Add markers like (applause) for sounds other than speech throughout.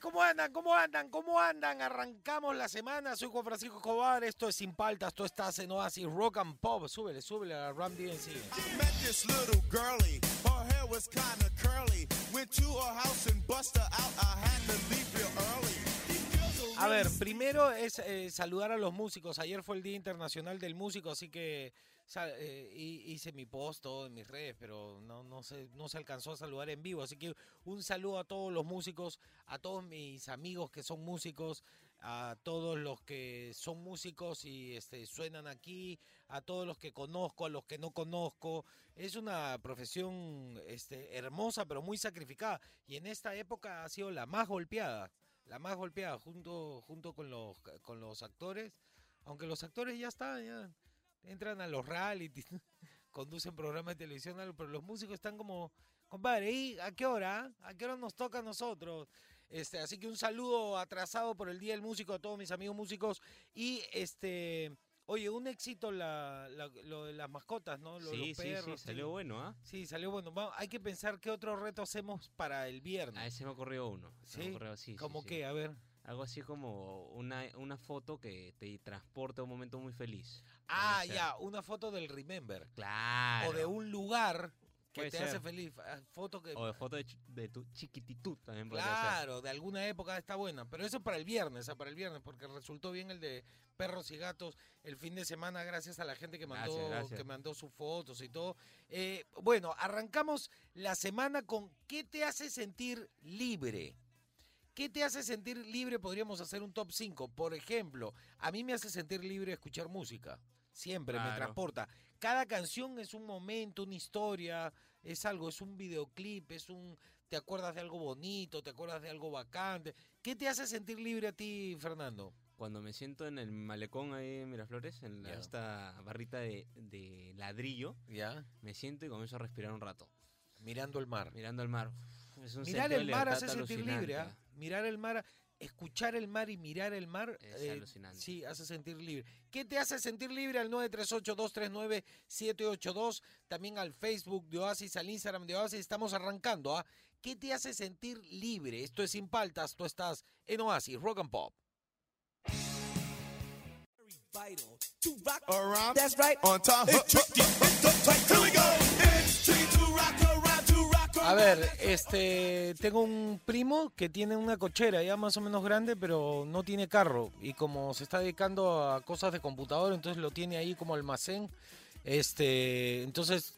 ¿Cómo andan? ¿Cómo andan? ¿Cómo andan? Arrancamos la semana. Soy Juan Francisco Escobar. Esto es Sin Paltas. Tú estás en Oasis Rock and Pop. Súbele, súbele a Ram DNC. met this little girlie. Her hair was kinda curly. Went to her house and bust her out. I had to leave real early. A ver, primero es eh, saludar a los músicos. Ayer fue el Día Internacional del Músico, así que eh, hi- hice mi post todo en mis redes, pero no, no, se, no se alcanzó a saludar en vivo. Así que un saludo a todos los músicos, a todos mis amigos que son músicos, a todos los que son músicos y este, suenan aquí, a todos los que conozco, a los que no conozco. Es una profesión este, hermosa, pero muy sacrificada. Y en esta época ha sido la más golpeada la más golpeada junto junto con los con los actores aunque los actores ya están ya entran a los reality (laughs) conducen programas de televisión algo, pero los músicos están como compadre ¿y a qué hora a qué hora nos toca a nosotros este así que un saludo atrasado por el día del músico a todos mis amigos músicos y este oye un éxito la, la- lo de las mascotas no Lo Sí, los sí, sí, perros, salió bueno, ¿ah? sí salió bueno. Vamos, hay que pensar qué otro reto hacemos para el viernes. A ese me ocurrió uno. se me sí ocurrió, sí, sí, como sí. que a ver Algo así como una, una foto que te transporte a un momento muy feliz. Ah, ya, una foto del Remember. Claro. O de un lugar que Puede te hace feliz. Ah, Foto que. O de foto de, de tu chiquititud también ser. Claro, de alguna época está buena. Pero eso para el viernes, para el viernes, porque resultó bien el de perros y gatos el fin de semana, gracias a la gente que mandó, Gracias, gracias. que mandó sus fotos y todo. Eh, bueno, arrancamos la semana con ¿qué te hace sentir libre? ¿Qué te hace sentir libre? Podríamos hacer un top 5. Por ejemplo, a mí me hace sentir libre escuchar música. Siempre me transporta. Cada canción es un momento, una historia, es algo, es un videoclip, es un... Te acuerdas de algo bonito, te acuerdas de algo bacante. ¿Qué te hace sentir libre a ti, Fernando? Cuando me siento en el malecón ahí en Miraflores, en la- esta barrita de, de ladrillo, ¿Ya? me siento y comienzo a respirar un rato. Mirando el mar. Mirando el mar. Es un Mirar el mar hace sentir libre, ¿ah? Mirar el mar, escuchar el mar y mirar el mar. Es eh, alucinante. Sí, hace sentir libre. ¿Qué te hace sentir libre? Al 938-239-782. También al Facebook de Oasis, al Instagram de Oasis. Estamos arrancando, ¿ah? ¿Qué te hace sentir libre? Esto es Sin Paltas. Tú estás en Oasis, Rock and Pop. Vital to rock around. That's right. On time. It's tricky. It's uptight. Here we go. A ver, este, tengo un primo que tiene una cochera ya más o menos grande, pero no tiene carro. Y como se está dedicando a cosas de computador, entonces lo tiene ahí como almacén. Este, entonces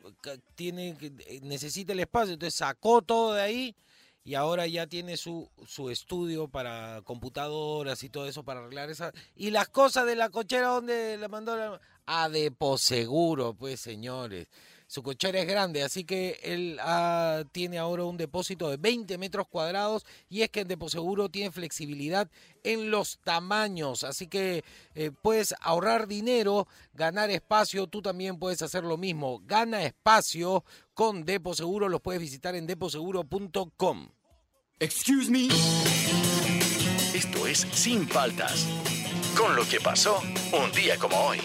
tiene, eh, necesita el espacio, entonces sacó todo de ahí y ahora ya tiene su, su estudio para computadoras y todo eso para arreglar esa. Y las cosas de la cochera, ¿dónde la mandó? La... A Deposeguro, pues señores. Su cochera es grande, así que él ah, tiene ahora un depósito de 20 metros cuadrados y es que en Deposeguro tiene flexibilidad en los tamaños, así que eh, puedes ahorrar dinero, ganar espacio, tú también puedes hacer lo mismo. Gana espacio con Deposeguro, los puedes visitar en deposeguro.com. Excuse me. Esto es Sin Paltas. Con lo que pasó un día como hoy.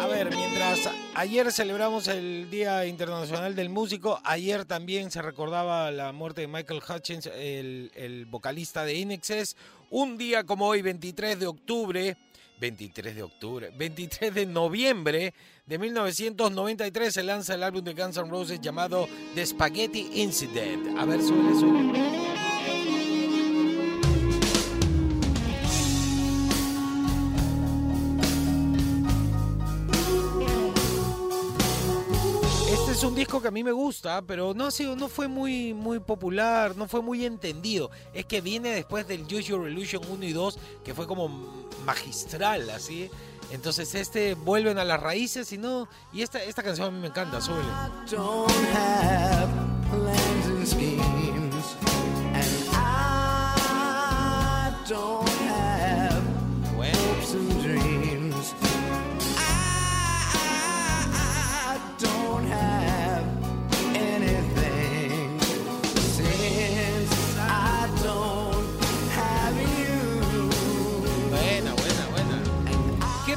A ver, mientras ayer celebramos el Día Internacional del Músico, ayer también se recordaba la muerte de Michael Hutchins, el, vocalista de Inexes. Un día como hoy, 23 de octubre, 23 de octubre, 23 de noviembre de 1993 se lanza el álbum de Guns N' Roses llamado The Spaghetti Incident. A ver, suele, suele. Un disco que a mí me gusta, pero no sido, no fue muy, muy popular, no fue muy entendido. Es que viene después del Use Your Illusion 1 y 2, que fue como magistral, así. Entonces este vuelven a las raíces y no. Y esta, esta canción a mí me encanta, súbele. I don't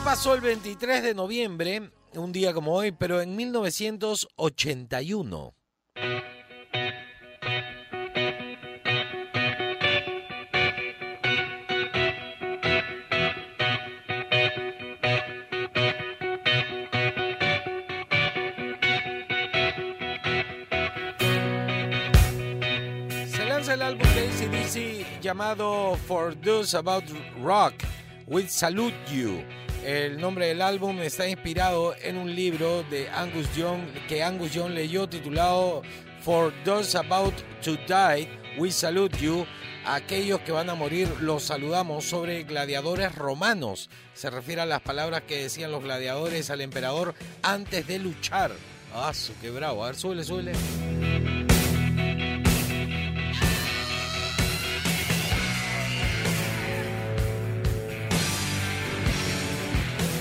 pasó el 23 de noviembre, un día como hoy, pero en 1981? Se lanza el álbum de ACDC llamado For Those About Rock with Salute You. El nombre del álbum está inspirado en un libro de Angus Young que Angus Young leyó titulado For Those About to Die We Salute You. Aquellos que van a morir los saludamos sobre gladiadores romanos. Se refiere a las palabras que decían los gladiadores al emperador antes de luchar. Ah, qué bravo. A ver, súbele, súbele.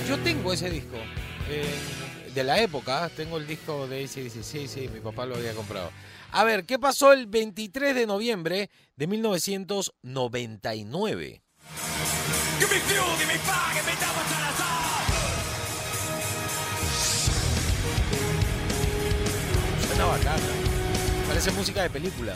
Yo tengo ese disco. eh, de la época, tengo el disco de ACDC. Sí, sí, mi papá lo había comprado. A ver, ¿qué pasó el 23 de noviembre de 1999? Give me fuel, give me fire, give me double to the soul. Suena bacana. Parece música de película.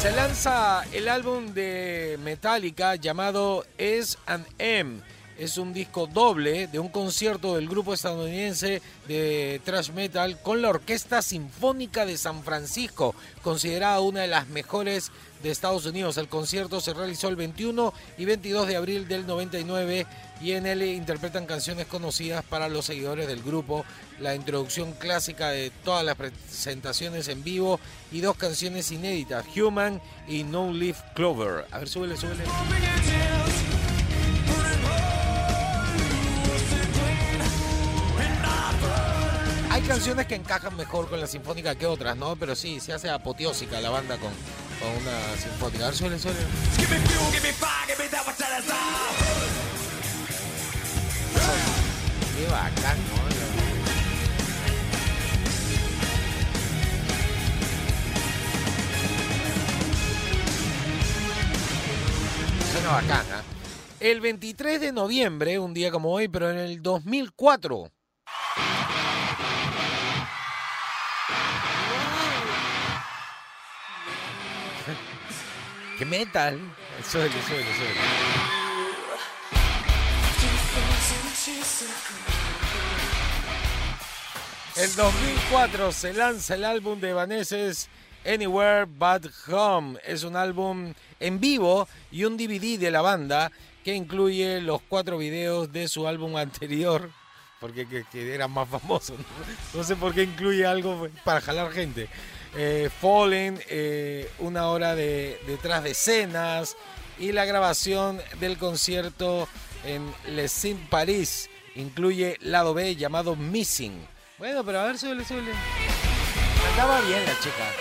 Se lanza el álbum de Metallica llamado S and M. Es un disco doble de un concierto del grupo estadounidense de thrash metal con la Orquesta Sinfónica de San Francisco, considerada una de las mejores de Estados Unidos. El concierto se realizó el 21 y 22 de abril del 99 y en él interpretan canciones conocidas para los seguidores del grupo, la introducción clásica de todas las presentaciones en vivo y dos canciones inéditas, Human y No Leaf Clover. A ver, súbele, súbele. Hay canciones que encajan mejor con la sinfónica que otras, ¿no? Pero sí, se hace apoteósica la banda con, una sinfónica. A ver, suele, suele. Qué bacán, ¿no? Suena bacana. El 23 de noviembre, un día como hoy, pero en el 2004. (laughs) ¡Qué metal! Suele, suele, suele. El 2004 se lanza el álbum de Evanescence Anywhere But Home. Es un álbum en vivo y un DVD de la banda que incluye los cuatro videos de su álbum anterior, porque que, era más famoso. ¿no? No sé por qué incluye algo para jalar gente. Eh, Fallen, eh, una hora de detrás de escenas y la grabación del concierto en Les Saint Paris. Incluye lado B llamado Missing. Bueno, pero a ver, súbele, súbele. Cantaba bien la chica.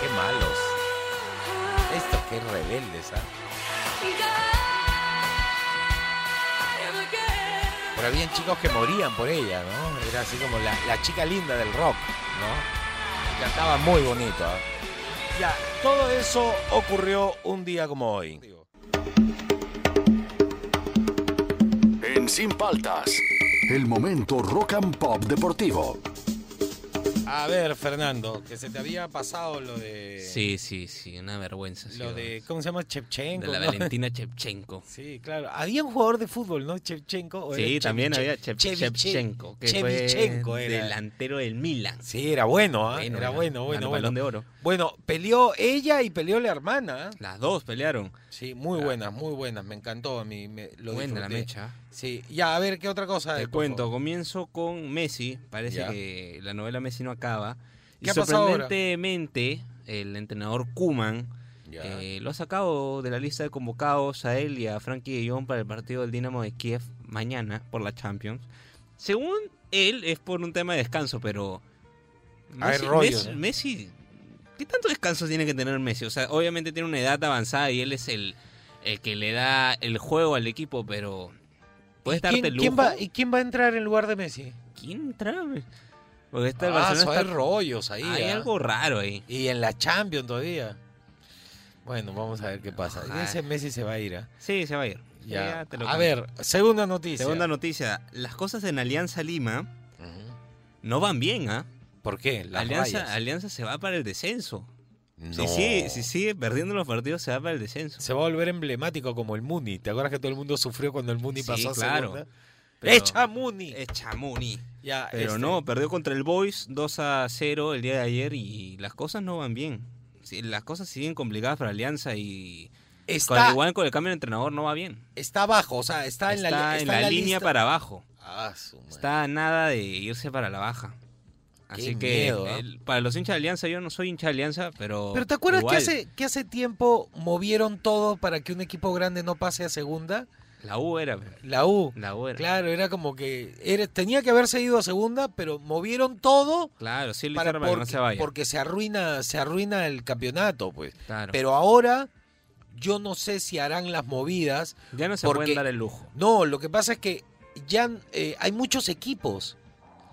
Qué malos. Estos qué rebeldes, ¿ah? Pero habían chicos que morían por ella, ¿no? Era así como la, la chica linda del rock, ¿no? Y cantaba muy bonito. ¿ah? Ya, todo eso ocurrió un día como hoy. En Sin Paltas, el momento rock and pop deportivo. A ver, Fernando, que se te había pasado lo de. Sí, sí, sí, una vergüenza. sí, Lo de. ¿Cómo se llama? Chepchenko. de la ¿no? Valentina (laughs) Chepchenko. Sí, claro. Había un jugador de fútbol, ¿no? Chepchenko. ¿o Sí, también había Chep- Cheviche- Chepchenko, que Chevichenko fue era. delantero del Milan. Sí, era bueno, ¿ah? Bueno, era bueno, bueno, bueno. Balón de oro. Bueno, peleó ella y peleó la hermana. ¿ah? Las dos pelearon. Sí, muy buenas, muy buenas. Me encantó a mí. Me, lo Buena la mecha. Sí, ya, a ver, ¿qué otra cosa? Te cuento, comienzo con Messi. Parece Ya. que la novela Messi no acaba. Y ¿Qué ha pasado ahora? sorprendentemente, el entrenador Kuman eh, lo ha sacado de la lista de convocados a él y a Frankie de Jong para el partido del Dinamo de Kiev mañana por la Champions. Según él, es por un tema de descanso, pero. Hay Messi, Messi- ¿no? Messi- ¿Qué tanto descanso tiene que tener Messi? O sea, obviamente tiene una edad avanzada y él es el, el que le da el juego al equipo, pero puedes ¿Y darte quién, el quién lujo. va, ¿Y quién va a entrar en lugar de Messi? ¿Quién entra? Porque este Ah, Barcelona eso está- hay rollos ahí. hay ¿ah? algo raro ahí. Y en la Champions todavía. Bueno, vamos a ver qué pasa. Ay. Ese Messi se va a ir. ¿ah? Sí, se va a ir. Ya. Ya te lo A ver, segunda noticia. Segunda noticia. Las cosas en Alianza Lima no van bien, ¿ah? ¿Por qué? Las Alianza, rayas. Alianza se va para el descenso. No. Si, sigue, si sigue perdiendo los partidos, se va para el descenso. Se va a volver emblemático como el Muni. ¿Te acuerdas que todo el mundo sufrió cuando el Muni Sí, pasó a claro. segunda? Pero- ¡Echa Muni! Es Chamuni. Ya, Pero este, no, perdió contra el Boys 2 a 0 el día de ayer y las cosas no van bien. Las cosas siguen complicadas para Alianza y con, Está, igual con el cambio de entrenador no va bien. está abajo, o sea, está, en la, Está li- en está la, línea para abajo. Ah, su. Está nada de irse para la baja. Así que miedo, ¿ah? el- para los hinchas de Alianza, yo no soy hincha de Alianza, pero. Pero ¿te acuerdas que hace, que hace tiempo movieron todo para que un equipo grande no pase a segunda? La U era. La U. La U era. Claro, era como que era, tenía que haberse ido a segunda, pero movieron todo Claro, sí para, para que no porque, se vaya. porque se arruina, se arruina el campeonato, pues. Claro. Pero ahora yo no sé si harán las movidas. ya no se porque- pueden dar el lujo. No, lo que pasa es que ya eh, hay muchos equipos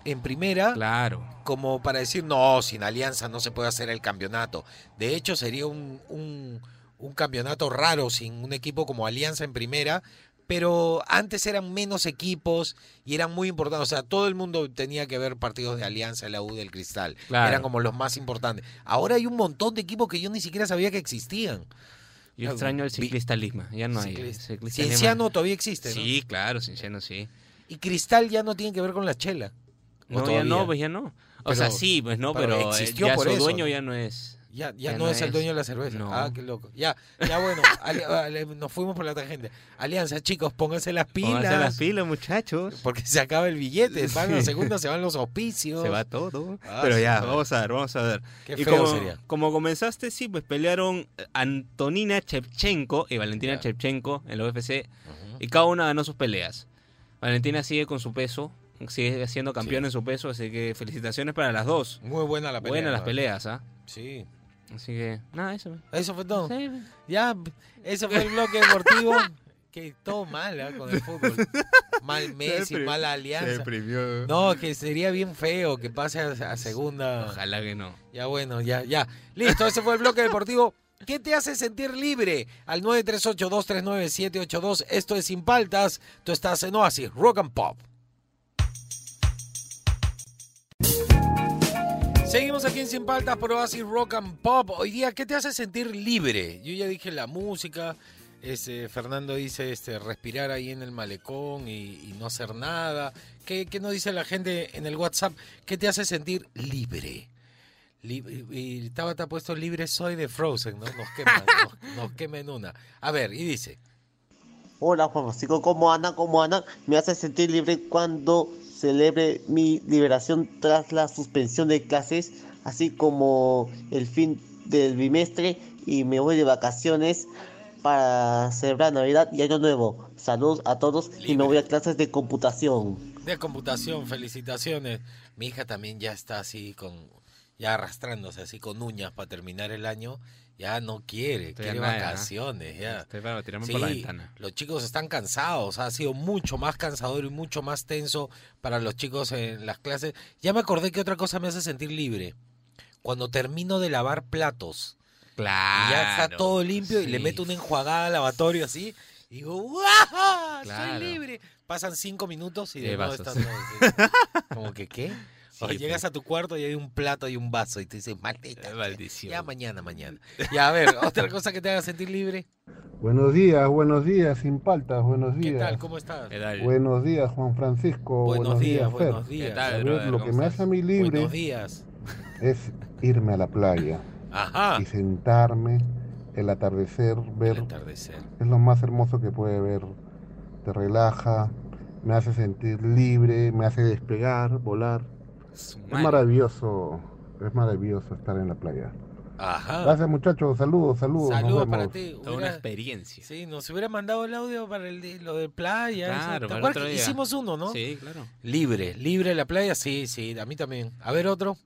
en primera Claro. como para decir, no, sin alianza no se puede hacer el campeonato. De hecho, sería un, un, un campeonato raro sin un equipo como Alianza en primera, pero antes eran menos equipos y eran muy importantes. O sea, todo el mundo tenía que ver partidos de Alianza, la U del Cristal. Claro. Eran como los más importantes. Ahora hay un montón de equipos que yo ni siquiera sabía que existían. Yo Ah, extraño el cienclista Lima. Ya no hay. Ciclista. Ciclista Lima. Cienciano todavía existe, ¿no? Sí, claro, Cienciano sí. Y Cristal ya no tiene que ver con la chela. ¿O No, ya no, pues ya no. O Pero- sea, sí, pues no, pero eh, existió ya por su eso, dueño ya no es. Ya, ya, Ya no, no es el dueño de la cerveza. No. Ah, qué loco. Ya, ya bueno, (laughs) ali- nos fuimos por la tangente. Alianza, chicos, pónganse las pilas. Pónganse las pilas, muchachos. Porque se acaba el billete. Van a la Sí. segunda, se van los auspicios. Se va todo. Ah, pero sí, ya, vamos a ver, vamos a ver. Qué y feo como, sería. como comenzaste, sí, pues pelearon eh, Antonina Shevchenko y Valentina Ya. Shevchenko en la UFC y cada una ganó sus peleas. Valentina sigue con su peso, sigue siendo campeón Sí. en su peso, así que felicitaciones para las dos. Muy buena la pelea. Buenas las peleas, ¿ah? Sí. Así que, nada, eso. Eso fue todo. Sí. Ya, eso fue el bloque deportivo. (laughs) que todo mal ¿ah? con el fútbol. Mal Messi, mala alianza. deprimió. No, que sería bien feo que pase a, a segunda. Ojalá que no. Ya bueno, ya, ya. Listo, ese fue el bloque deportivo. ¿Qué te hace sentir libre? Al 938-239-782. Esto es Sin Paltas. Tú estás en Oasis, Rock and Pop. Seguimos aquí en Sin Paltas por Oasis Rock and Pop. Hoy día, ¿qué te hace sentir libre? Yo ya dije la música. Este, Fernando dice este, respirar ahí en el malecón y, y no hacer nada. ¿Qué, ¿Qué nos dice la gente en el WhatsApp? ¿Qué te hace sentir libre? Libre- y Tabata ha puesto libre soy de Frozen, ¿no? Nos quema, (laughs) nos, nos quema en una. A ver, y dice. Hola Juan Francisco, ¿cómo andan? ¿Cómo andan? Me hace sentir libre cuando celebre mi liberación tras la suspensión de clases, así como el fin del bimestre y me voy de vacaciones para celebrar Navidad y Año Nuevo. Saludos a todos y me voy a clases de computación. De computación, felicitaciones. Mi hija también ya está así con, ya arrastrándose así con uñas para terminar el año. Ya no quiere, Estoy quiere vacaciones, ya. Estoy para tirarme Sí, por la ventana. los chicos están cansados, ha sido mucho más cansador y mucho más tenso para los chicos en las clases. Ya me acordé que otra cosa me hace sentir libre. Cuando termino de lavar platos Claro. y ya está todo limpio y le meto una enjuagada al lavatorio así y digo, ¡guau! Claro. Soy libre. Pasan cinco minutos y de nuevo. (laughs) Como que, ¿qué? O Sí, llegas pues. a tu cuarto y hay un plato y un vaso y te dices, maldita. Eh, sea". maldición. Ya mañana, mañana. Ya, a ver, otra cosa que te haga sentir libre. Buenos días, buenos días, sin paltas, buenos ¿Qué días. tal? ¿Cómo estás? ¿Qué tal? Buenos días, Juan Francisco. Buenos días, Fer. buenos días. ¿Qué tal, ver, brother? lo ¿Cómo que me hace a mí libre Buenos días. es irme a la playa Ajá. y sentarme, el atardecer, El ver, atardecer. es lo más hermoso que puede ver. Te relaja, me hace sentir libre, me hace despegar, volar. Es maravilloso, es maravilloso estar en la playa. Ajá. Gracias muchachos, saludos, saludos. Saludos para ti. Toda una experiencia. Sí, nos hubiera mandado el audio para el de- lo de playa. Claro, ¿Te para el acuerdas otro que día. hicimos uno, no? Sí, claro. Libre, libre la playa, sí, sí, a mí también. A ver otro.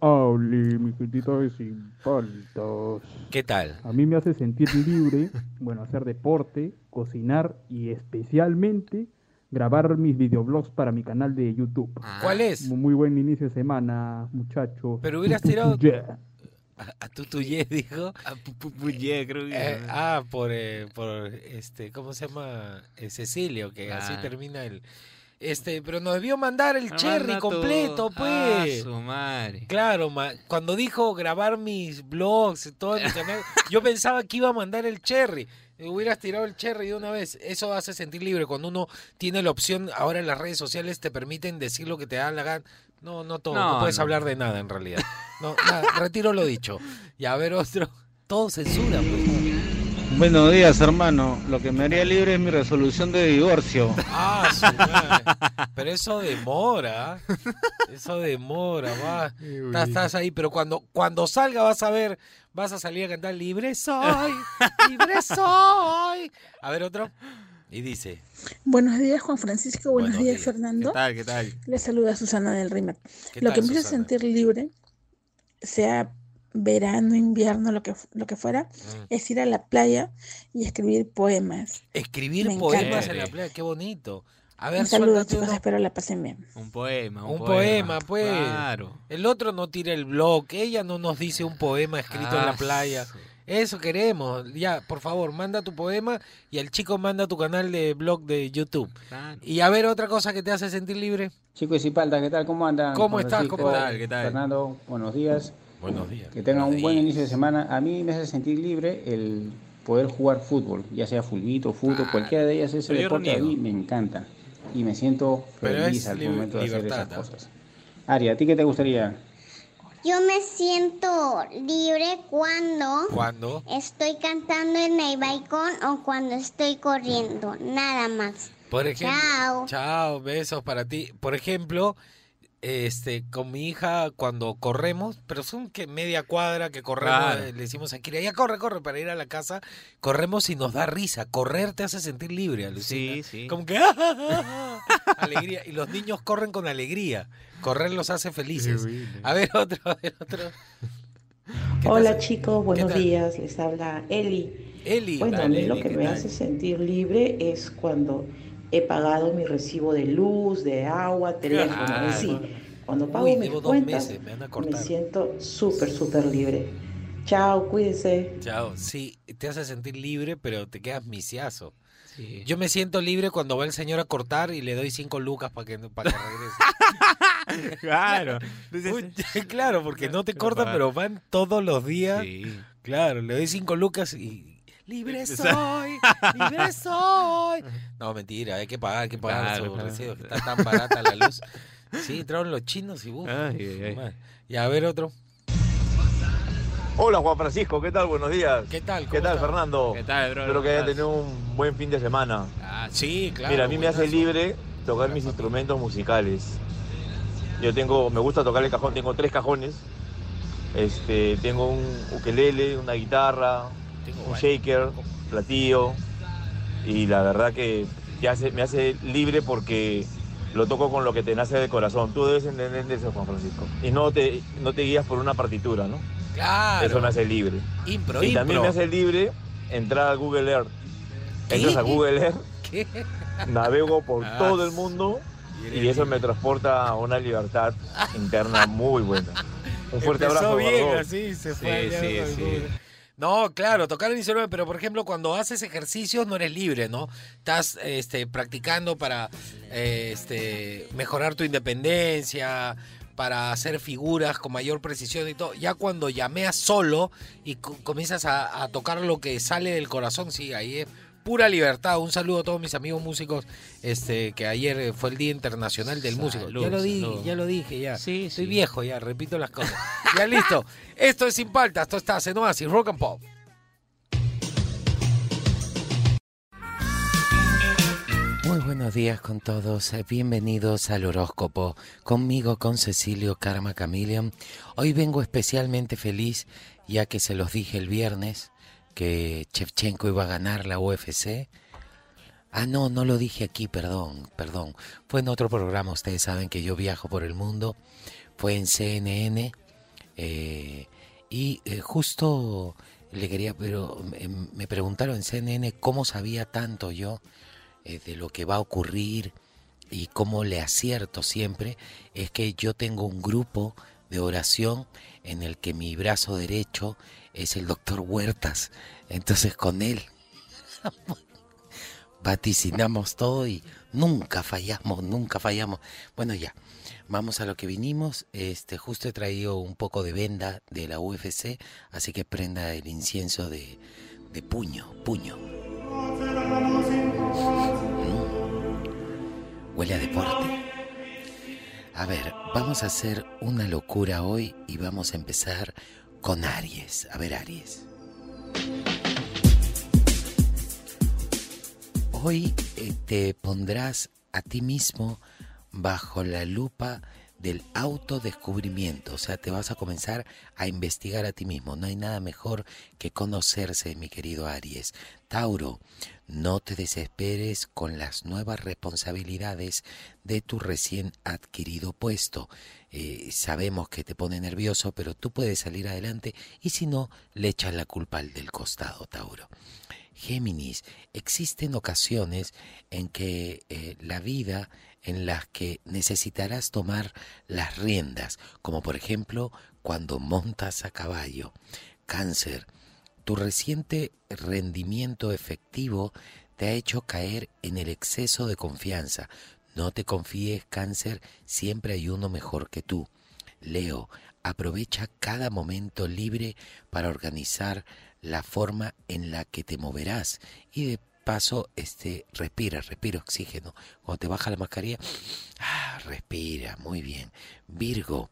Oli, mi gentita de sin faltas. ¿Qué tal? A mí me hace sentir libre, (laughs) bueno, hacer deporte, cocinar y especialmente grabar mis videoblogs para mi canal de YouTube. ¿Cuál es? Mu- Muy buen inicio de semana, muchachos. Pero hubieras tirado- Yeah. A, a Tutuyé dijo. creo que. Eh, ah, por, eh, por este, ¿cómo se llama? Eh, Cecilio, que así Ah. termina el. Este, pero nos debió mandar el Ah, cherry manda tu- completo, Ah, pues. su madre. Claro, ma- cuando dijo grabar mis blogs, todo mi canal, yo pensaba que iba a mandar el cherry. Hubieras tirado el cherry de una vez. Eso hace sentir libre. Cuando uno tiene la opción, ahora en las redes sociales te permiten decir lo que te da la gana. No, no todo. No, No, puedes no. hablar de nada en realidad. No, (laughs) nada, retiro lo dicho. Y a ver otro. Todo censura, pues. Buenos días, hermano. Lo que me haría libre es mi resolución de divorcio. Ah, su madre. (laughs) Pero eso demora. Eso demora, va. Estás, estás ahí, pero cuando, cuando salga vas a ver, vas a salir a cantar Libre soy, libre soy. A ver otro. Y dice, Buenos días, Juan Francisco. Buenos, Buenos días, días. Fernando. ¿Qué tal? ¿Qué tal? Les saluda Susana del Rimac. ¿qué Lo tal, que hace Susana? sentir libre, sea verano, invierno, lo que, lo que fuera, Mm. es ir a la playa y escribir poemas. Escribir Me poemas encanta. en la playa, qué bonito. A ver, Un saludo, chicos. uno. Espero la pasen bien. Un poema. Un, Un poema, pues. Claro. El otro no tira el blog, ella no nos dice un poema escrito en la Ah, playa. Eso queremos. Ya, por favor, manda tu poema y el chico manda tu canal de blog de YouTube. Claro. Y a ver otra cosa que te hace sentir libre. Chicos y Palta, ¿qué tal? ¿Cómo andan? ¿Cómo estás, Francisco, compadre? ¿Qué tal? Fernando, buenos días. Buenos días. Que tengan un buen inicio de semana. A mí me hace sentir libre el poder jugar fútbol, ya sea fulbito, fútbol, Ah, cualquiera de ellas, ese pero deporte a mí me encanta. Y me siento Pero feliz al momento de hacer esas cosas. Ari, ¿a ti qué te gustaría? Yo me siento libre cuando ¿Cuándo? estoy cantando en el balcón o cuando estoy corriendo, nada más. Por ejemplo. Chao. Chao, besos para ti. Por ejemplo, este, con mi hija cuando corremos, pero son que media cuadra que corremos, Claro. eh, le decimos a Kira, ya corre, corre para ir a la casa, corremos y nos da risa. Correr te hace sentir libre, alucina. Sí, sí. Como que ¡ah! alegría. Y los niños corren con alegría. Correr los hace felices. A ver otro, a ver otro. ¿Qué te Hola chicos, buenos días, les habla Eli. Eli, Bueno, a mí lo Eli, que ¿qué me tal? hace sentir libre es cuando he pagado mi recibo de luz, de agua, teléfono, sí. Cuando pago Uy, mis cuentas, meses, me van a me siento súper, súper libre. Chao, cuídense. Chao, sí, te hace sentir libre, pero te quedas misiazo. Sí. Yo me siento libre cuando va el señor a cortar y le doy cinco lucas para que, para que regrese. (laughs) Claro. Uy, (laughs) claro, porque no te cortan, pero van todos los días. Sí. Claro, le doy cinco lucas y... Libre soy, libre soy. (laughs) No, mentira, hay que pagar, hay que pagar Claro, claro. que está tan barata la luz. Sí, entraron los chinos y... uf, Ay, ay, ay. madre. Y a ver otro. Hola Juan Francisco, ¿qué tal? Buenos días. ¿Qué tal? ¿Qué ¿Cómo tal está? Fernando? ¿Qué tal, bro? Espero que ¿Cómo hayan tenido un buen fin de semana. Ah, sí, claro. Mira, a mí me hace libre tocar mis instrumentos musicales. Yo tengo, me gusta tocar el cajón, tengo tres cajones. Este, tengo un ukelele, una guitarra, un shaker, platillo. Y la verdad que te hace- me hace libre porque lo toco con lo que te nace del corazón. Tú debes entender eso, Juan Francisco. Y no te, no te guías por una partitura, ¿no? Claro. Eso me hace libre. Impro, y también me hace libre entrar a Google Earth. ¿Qué? Entras a Google Earth, ¿Qué? navego por Ah, (laughs) todo el mundo y eso me transporta a una libertad interna muy buena. Un fuerte Empezó abrazo. bien, así se Sí, fue. sí, con sí. No, claro, tocar el instrumento, pero por ejemplo, cuando haces ejercicios no eres libre, ¿no? Estás este, practicando para eh, este, mejorar tu independencia, para hacer figuras con mayor precisión y todo. Ya cuando llameas solo y co- comienzas a, a tocar lo que sale del corazón, sí, ahí es pura libertad. Un saludo a todos mis amigos músicos, este, que ayer eh, fue el Día Internacional del Músico. Ya lo dije, salud. ya lo dije, ya. Sí, Soy sí. viejo ya, repito las cosas. (laughs) Ya listo. Esto es Sin Paltas, esto está Senoas y Rock and Pop. Muy buenos días con todos, eh, bienvenidos al horóscopo, conmigo con Cecilio Karma Chameleon. Hoy vengo especialmente feliz ya que se los dije el viernes que Chevchenko iba a ganar la UFC. Ah, no, no lo dije aquí, perdón, perdón. Fue en otro programa, ustedes saben que yo viajo por el mundo. Fue en CNN eh, y eh, justo le quería, pero me, me preguntaron en CNN cómo sabía tanto yo eh, de lo que va a ocurrir y cómo le acierto siempre es que yo tengo un grupo de oración en el que mi brazo derecho es el doctor Huertas. Entonces con él (laughs) vaticinamos todo y nunca fallamos, nunca fallamos. Bueno, ya, vamos a lo que vinimos. Este, justo he traído un poco de venda de la UFC, así que prenda el incienso de, de puño, puño. Mm. Huele a deporte. A ver, vamos a hacer una locura hoy y vamos a empezar con Aries. A ver, Aries. Hoy eh, te pondrás a ti mismo bajo la lupa del autodescubrimiento, o sea, te vas a comenzar a investigar a ti mismo. No hay nada mejor que conocerse, mi querido Aries. Tauro, no te desesperes con las nuevas responsabilidades de tu recién adquirido puesto. Eh, sabemos que te pone nervioso, pero tú puedes salir adelante y si no, le echas la culpa al del costado, Tauro. Géminis, existen ocasiones en que eh, la vida en las que necesitarás tomar las riendas, como por ejemplo cuando montas a caballo. Cáncer, tu reciente rendimiento efectivo te ha hecho caer en el exceso de confianza. No te confíes, cáncer, siempre hay uno mejor que tú. Leo, aprovecha cada momento libre para organizar la forma en la que te moverás y de paso este respira, respira oxígeno. Cuando te baja la mascarilla, ah, respira, muy bien. Virgo,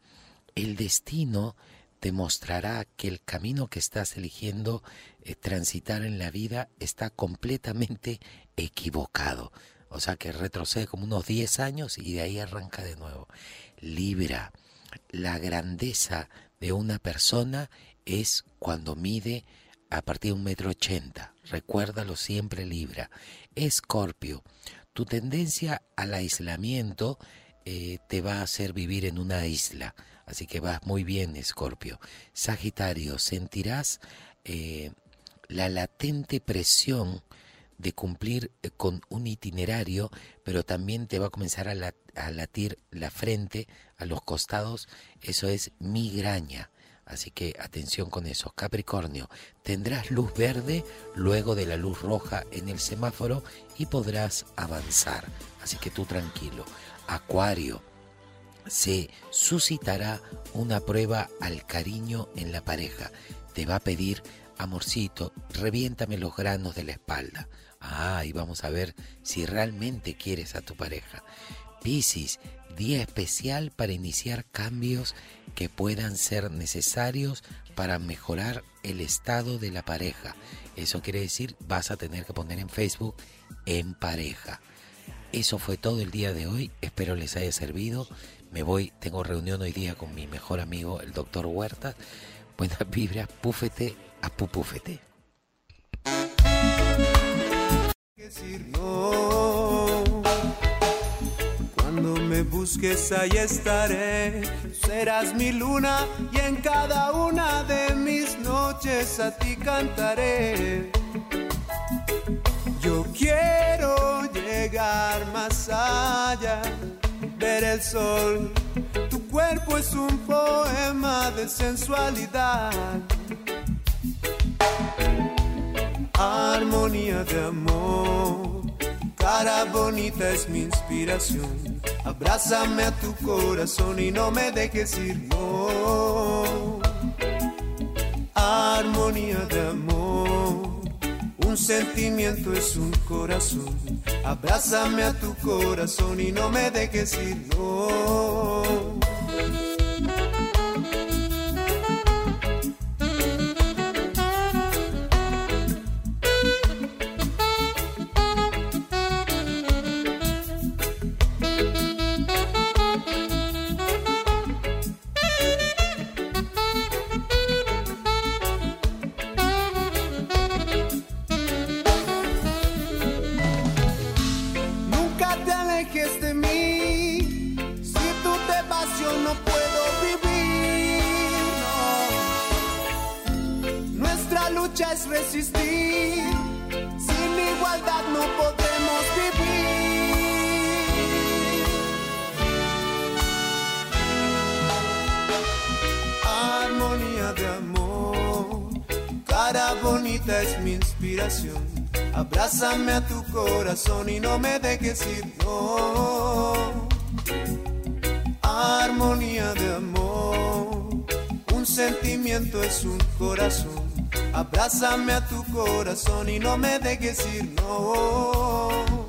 el destino te mostrará que el camino que estás eligiendo eh, transitar en la vida está completamente equivocado. O sea que retrocede como unos 10 años y de ahí arranca de nuevo. Libra, la grandeza de una persona es cuando mide a partir de un metro ochenta. Recuérdalo siempre, Libra. Escorpio, tu tendencia al aislamiento eh, te va a hacer vivir en una isla. Así que vas muy bien, Escorpio. Sagitario, sentirás eh, la latente presión de cumplir eh, con un itinerario, pero también te va a comenzar a, a latir la frente, a los costados. Eso es migraña. Así que atención con eso. Capricornio, tendrás luz verde luego de la luz roja en el semáforo y podrás avanzar. Así que tú tranquilo. Acuario, se suscitará una prueba al cariño en la pareja. Te va a pedir, amorcito, reviéntame los granos de la espalda. Ah, y vamos a ver si realmente quieres a tu pareja. Piscis, día especial para iniciar cambios que puedan ser necesarios para mejorar el estado de la pareja. Eso quiere decir, vas a tener que poner en Facebook en pareja. Eso fue todo el día de hoy, espero les haya servido. Me voy, tengo reunión hoy día con mi mejor amigo, el doctor Huerta. Buenas (laughs) vibras, púfete a pupúfete. Cuando me busques ahí estaré, serás mi luna y en cada una de mis noches a ti cantaré. Yo quiero más allá, ver el sol. Tu cuerpo es un poema de sensualidad, armonía de amor. Cara bonita es mi inspiración. Abrázame a tu corazón y no me dejes ir, no. Armonía de amor. Sentimiento es un corazón. Abrázame a tu corazón y no me dejes ir, no. Y no me dejes ir, no. Armonía de amor, un sentimiento es un corazón. Abrázame a tu corazón y no me dejes ir, no.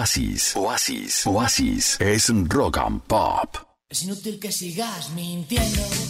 Oasis, Oasis, Oasis es rock and pop. Es inútil que sigas mintiendo.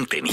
contenido.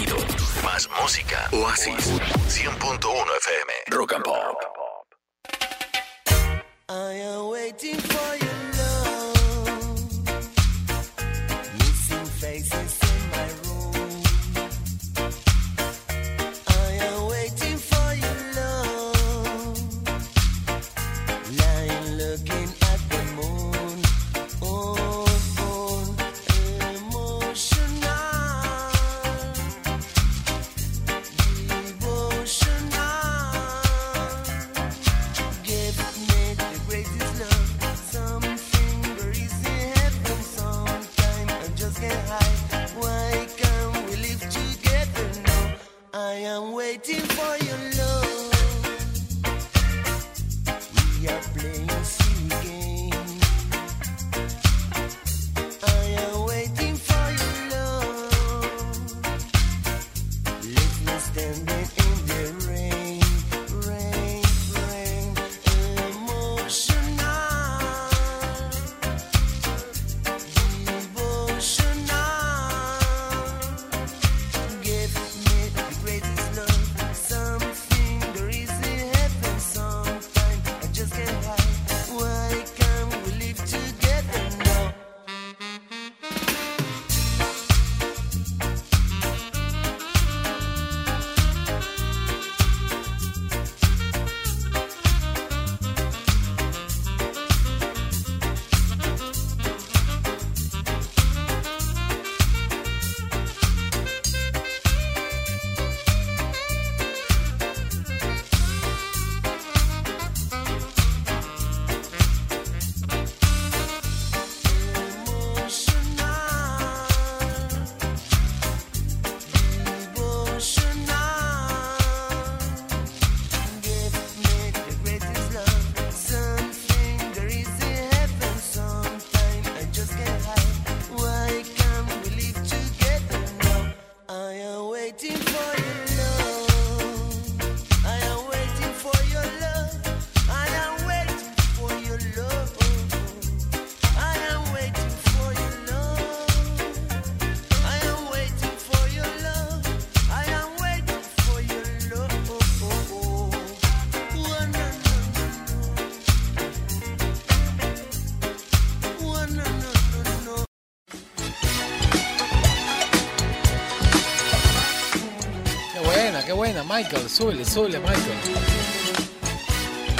Súbele, súbele, Michael.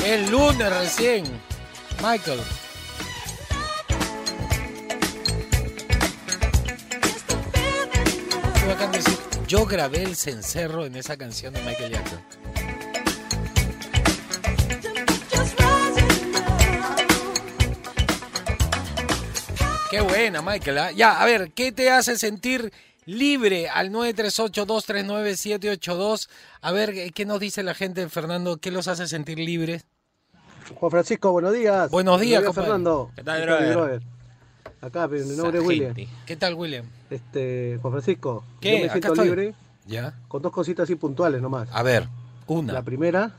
El lunes recién. Michael. Yo grabé el cencerro en esa canción de Michael Jackson. Qué buena, Michael. ¿ah? Ya, a ver, ¿qué te hace sentir libre al 938-239-782? A ver, ¿qué- ¿qué nos dice la gente, Fernando? ¿Qué los hace sentir libres? Juan Francisco, buenos días. Buenos días, compadre. Fernando. ¿Qué tal, mi brother? Acá, mi nombre es William. ¿Qué tal, William? Este, Juan Francisco, ¿Qué? yo me siento estoy. libre ¿Ya? con dos cositas así puntuales nomás. A ver, una. La primera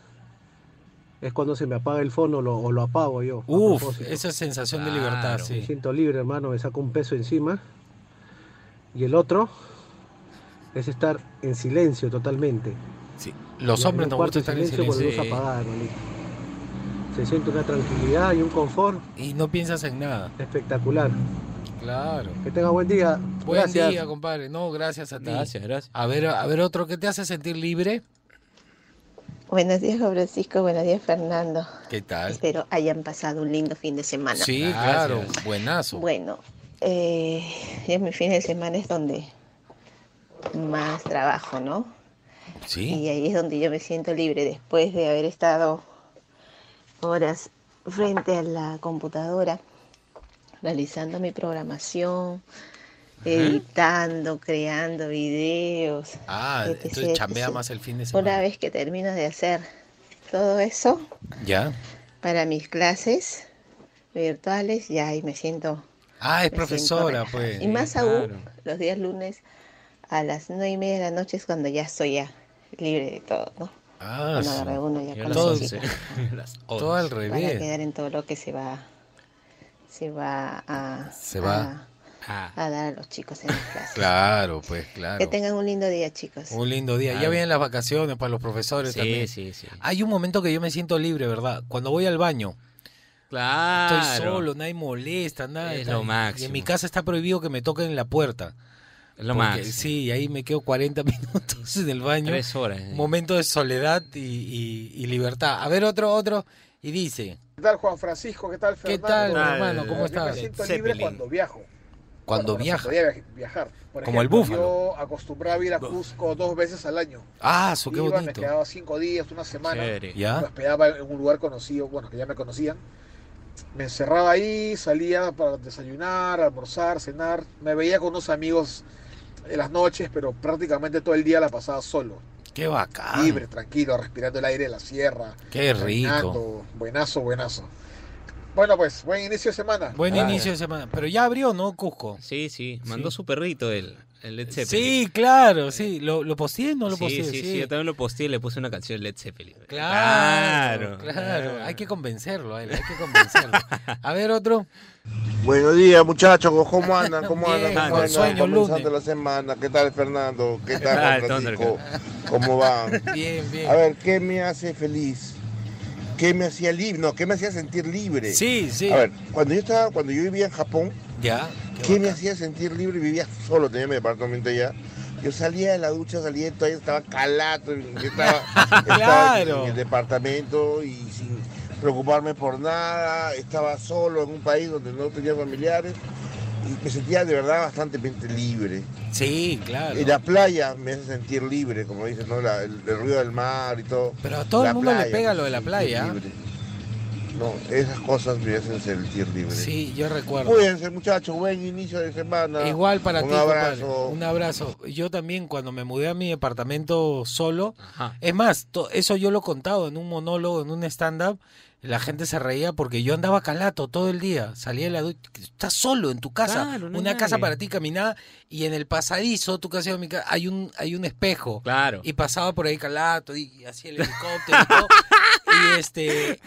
es cuando se me apaga el fono o lo, o lo apago yo. Uf, esa sensación de libertad, Me sí. siento libre, hermano, me saco un peso encima. Y el otro es estar en silencio totalmente. Sí, los Y hombres en nos un cuarto gusta estar en silencio con luz silencio. apagada. Se siente una tranquilidad y un confort Y no piensas en nada. espectacular. Claro. Que tenga buen día. Buen Gracias. día, compadre. No, gracias a ti. Gracias, gracias. A ver, a ver otro, ¿qué te hace sentir libre? Buenos días, Juan Francisco. Buenos días, Fernando. ¿Qué tal? Espero hayan pasado un lindo fin de semana. Sí, claro, buenazo. Bueno, eh, ya mi fin de semana es donde más trabajo, ¿no? Sí. Y ahí es donde yo me siento libre después de haber estado horas frente a la computadora realizando mi programación, editando, creando videos. Ah, etc, entonces chambea etc. más el fin de semana. Una vez que termino de hacer todo eso ¿Ya? para mis clases virtuales, ya ahí me siento. Ah, es profesora, pues. Y más aún, los días lunes a las nueve y media de la noche es cuando ya estoy ya libre de todo, ¿no? Ah, Cuando sí. agarra uno ya con las los 11. chicos. (laughs) Todo al Para revés. quedar en todo lo que se va, se va a, Se va. a, a dar a los chicos en las clases. Claro, pues, claro. Que tengan un lindo día, chicos. Un lindo día. Ya Claro. vienen las vacaciones para los profesores Sí, también. sí, sí. Hay un momento que yo me siento libre, ¿verdad? Cuando voy al baño. Claro. Estoy solo, nadie molesta, nada. Es lo Y en máximo. mi casa está prohibido que me toquen en la puerta. Es lo Porque, máximo. Sí, ahí me quedo 40 (laughs) minutos en el baño. Tres horas, eh. Momento de soledad y, y- y libertad. A ver, otro, otro. Y dice, ¿Qué tal, Juan Francisco? ¿Qué tal, ¿Qué Fernando? tal, hermano? ¿Cómo Yo estás? me siento Zeppelin. libre cuando viajo. cuando Cuando viaja. viajar. Por Como el ejemplo, búfalo. Yo acostumbraba a ir a Cusco dos veces al año. Ah, su qué Iba, bonito. me quedaba cinco días, una semana. Chévere. ¿Ya? Me hospedaba en un lugar conocido, bueno, que ya me conocían. Me encerraba ahí, salía para desayunar, almorzar, cenar. Me veía con unos amigos en las noches, pero prácticamente todo el día la pasaba solo. Qué bacán. Libre, tranquilo, respirando el aire de la sierra. Qué rico. Buenazo, buenazo. Bueno, pues, buen inicio de semana. Buen Ah, inicio de semana. Pero ya abrió, ¿no, Cusco? Sí, sí. Mandó su perrito el, el Led Zeppelin. Sí, claro, sí. ¿Lo, lo posteé? ¿No lo sí, posteé? sí, sí, Yo también lo posteé y le puse una canción de Led Zeppelin. Claro, claro. Hay que convencerlo a él, hay que convencerlo. A ver, otro. Buenos días, muchachos. ¿Cómo andan? ¿Cómo andan? ¿Cómo andan? sueño, Comenzando lunes. la semana. ¿Qué tal, Fernando? ¿Qué tal, Ah, Juan Francisco? ¿Cómo van? Bien, bien. A ver, ¿qué me hace feliz? ¿Qué me hacía libre? No, ¿qué me hacía sentir libre? Sí, sí. A ver, cuando yo estaba, cuando yo vivía en Japón, Ya. ¿qué, me hacía sentir libre? Vivía solo, tenía mi departamento allá. Yo salía de la ducha, salía de todo, estaba calato, estaba, (laughs) estaba Claro. en el departamento y sin preocuparme por nada, estaba solo en un país donde no tenía familiares y me sentía de verdad bastante libre. Sí, claro. Y la playa me hace sentir libre, como dicen, ¿no? La- el, el ruido del mar y todo. Pero a todo La el mundo le pega lo de la playa. libre. No, esas cosas me hacen sentir libre. Sí, yo recuerdo. Cuídense, muchachos, buen inicio de semana. Igual para Un ti, compadre. abrazo. Un abrazo. Yo también cuando me mudé a mi departamento solo, es más, eso yo lo he contado en un monólogo, en un stand-up, la gente se reía porque yo andaba calato todo el día, salía de la ducha, estás solo en tu casa, Claro, no una casa para ti caminaba y en el pasadizo, tu casa mi casa, hay un hay un espejo. Claro. Y pasaba por ahí calato y hacía el helicóptero y (laughs) todo. Y este,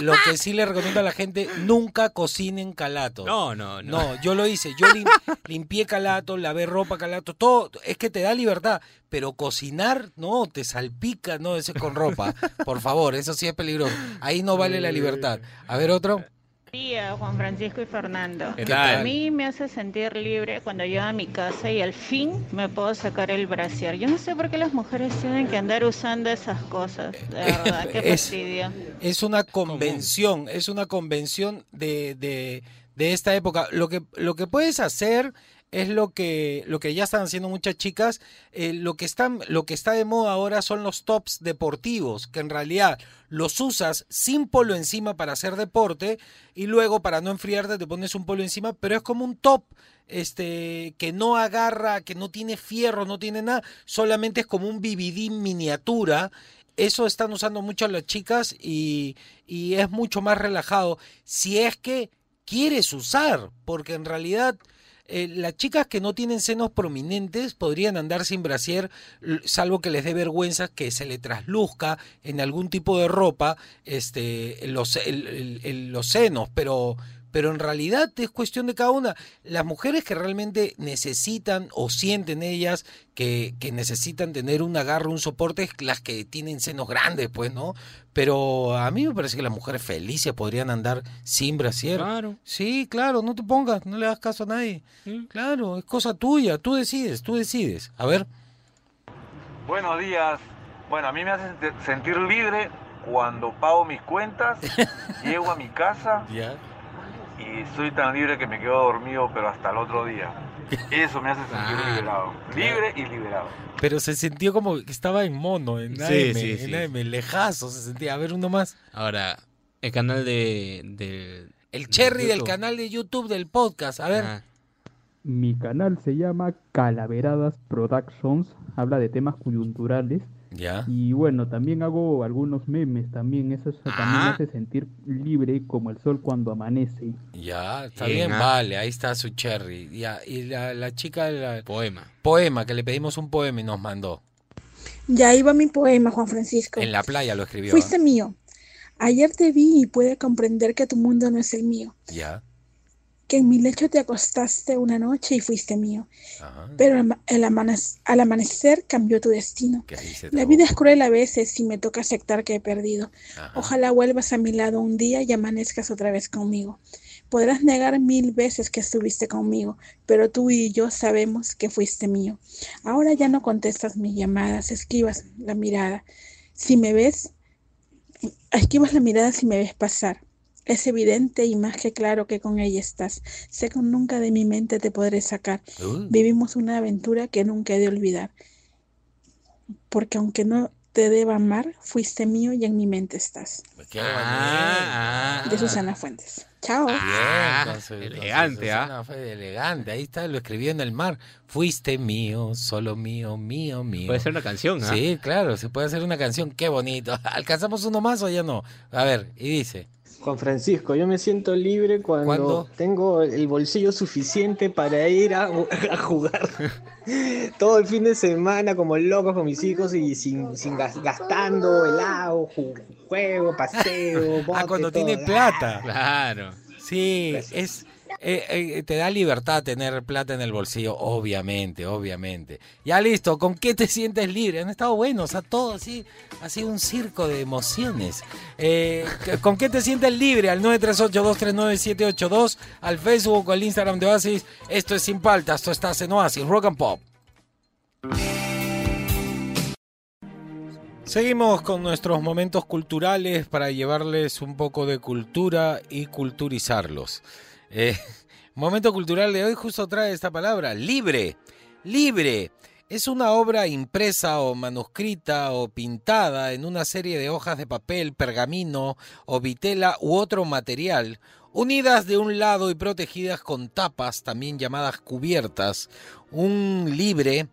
lo que sí le recomiendo a la gente, nunca cocinen calato. No, no, no. No, yo lo hice. Yo lim- limpié calato, lavé ropa calato, todo. Es que te da libertad. Pero cocinar, no, te salpica, no, ese es con ropa. Por favor, eso sí es peligroso. Ahí no vale la libertad. A ver, otro. Día, Juan Francisco y Fernando. ¿Qué tal? A mí me hace sentir libre cuando llego a mi casa y al fin me puedo sacar el brasier. Yo no sé por qué las mujeres tienen que andar usando esas cosas. De verdad, qué Es- fastidio. Es una convención, es una convención de, de, de esta época. Lo que, lo que puedes hacer es lo que, lo que ya están haciendo muchas chicas. eh, lo, que están, lo que está de moda ahora son los tops deportivos, que en realidad los usas sin polo encima para hacer deporte y luego para no enfriarte te pones un polo encima, pero es como un top este que no agarra, que no tiene fierro, no tiene nada, solamente es como un vividín miniatura eso están usando mucho las chicas y, y es mucho más relajado si es que quieres usar, porque en realidad eh, las chicas que no tienen senos prominentes podrían andar sin brasier, salvo que les dé vergüenza que se le trasluzca en algún tipo de ropa este, los, el- los senos, pero, pero en realidad es cuestión de cada una. Las mujeres que realmente necesitan o sienten ellas que, que necesitan tener un agarre, un soporte, es las que tienen senos grandes, pues, ¿no? Pero a mí me parece que las mujeres felices podrían andar sin brasier. Claro. Sí, claro, no te pongas, no le hagas caso a nadie. Claro, es cosa tuya, tú decides, tú decides. A ver. Buenos días. Bueno, a mí me hace sent- sentir libre cuando pago mis cuentas, (laughs) llego a mi casa Ya. Y soy tan libre que me quedo dormido, pero hasta el otro día. Eso me hace sentir Ah, liberado. Libre y liberado. Pero se sintió como que estaba en mono, en Sí, AM, sí, en sí. AM, lejazo se sentía. A ver, uno más. Ahora, el canal de... de El cherry del canal de YouTube del podcast. A ver. Ah. Mi canal se llama Calaveradas Productions, habla de temas coyunturales. Ya. Y bueno, también hago algunos memes también, eso es- también me hace sentir libre como el sol cuando amanece. Ya, está Bien, bien, ah. vale, ahí está su cherry. Ya, y la, la chica, la, poema. Poema, que le pedimos un poema y nos mandó. Ya iba mi poema, Juan Francisco. En la playa lo escribió. Fuiste ¿ah? mío. Ayer te vi y pude comprender que tu mundo no es el mío. Ya. Que en mi lecho te acostaste una noche y fuiste mío. Ajá. Pero al, el amanec- al amanecer cambió tu destino. La vida es cruel a veces y me toca aceptar que he perdido. Ajá. Ojalá vuelvas a mi lado un día y amanezcas otra vez conmigo. Podrás negar mil veces que estuviste conmigo, pero tú y yo sabemos que fuiste mío. Ahora ya no contestas mis llamadas, esquivas la mirada. Si me ves, esquivas la mirada si me ves pasar. Es evidente y más que claro que con ella estás. Sé que nunca de mi mente te podré sacar. Uh. Vivimos una aventura que nunca he de olvidar. Porque aunque no te deba amar, fuiste mío y en mi mente estás. Qué Ah, bonito. De Susana Fuentes. Chao. Bien, Ah, su- elegante, ¿ah? Elegante, ahí está, lo escribió en el mar. Fuiste mío, solo mío, mío, mío. Puede ser una canción, ¿ah? Sí, claro, se puede hacer una canción, qué bonito. (laughs) ¿Alcanzamos uno más o ya no? A ver, y dice. Juan Francisco, yo me siento libre cuando ¿Cuándo? tengo el bolsillo suficiente para ir a, a jugar (laughs) todo el fin de semana como locos con mis hijos y sin, sin gas- gastando helado, ju- juego, paseo, (laughs) Ah, cuando todo. tiene plata. Claro. Sí, es eh, eh, te da libertad tener plata en el bolsillo, obviamente, obviamente. Ya listo, ¿con qué te sientes libre? Han estado buenos, a todo así, ha sido un circo de emociones. Eh, ¿Con qué te sientes libre? Al 938-239-782, al Facebook o al Instagram de Oasis. Esto es Sin Paltas, esto estás en Oasis, Rock and Pop. Seguimos con nuestros momentos culturales para llevarles un poco de cultura y culturizarlos. Eh, (laughs) momento cultural de hoy justo trae esta palabra, libre. Libre. Es una obra impresa o manuscrita o pintada en una serie de hojas de papel, pergamino o vitela u otro material, unidas de un lado y protegidas con tapas, también llamadas cubiertas. Un libre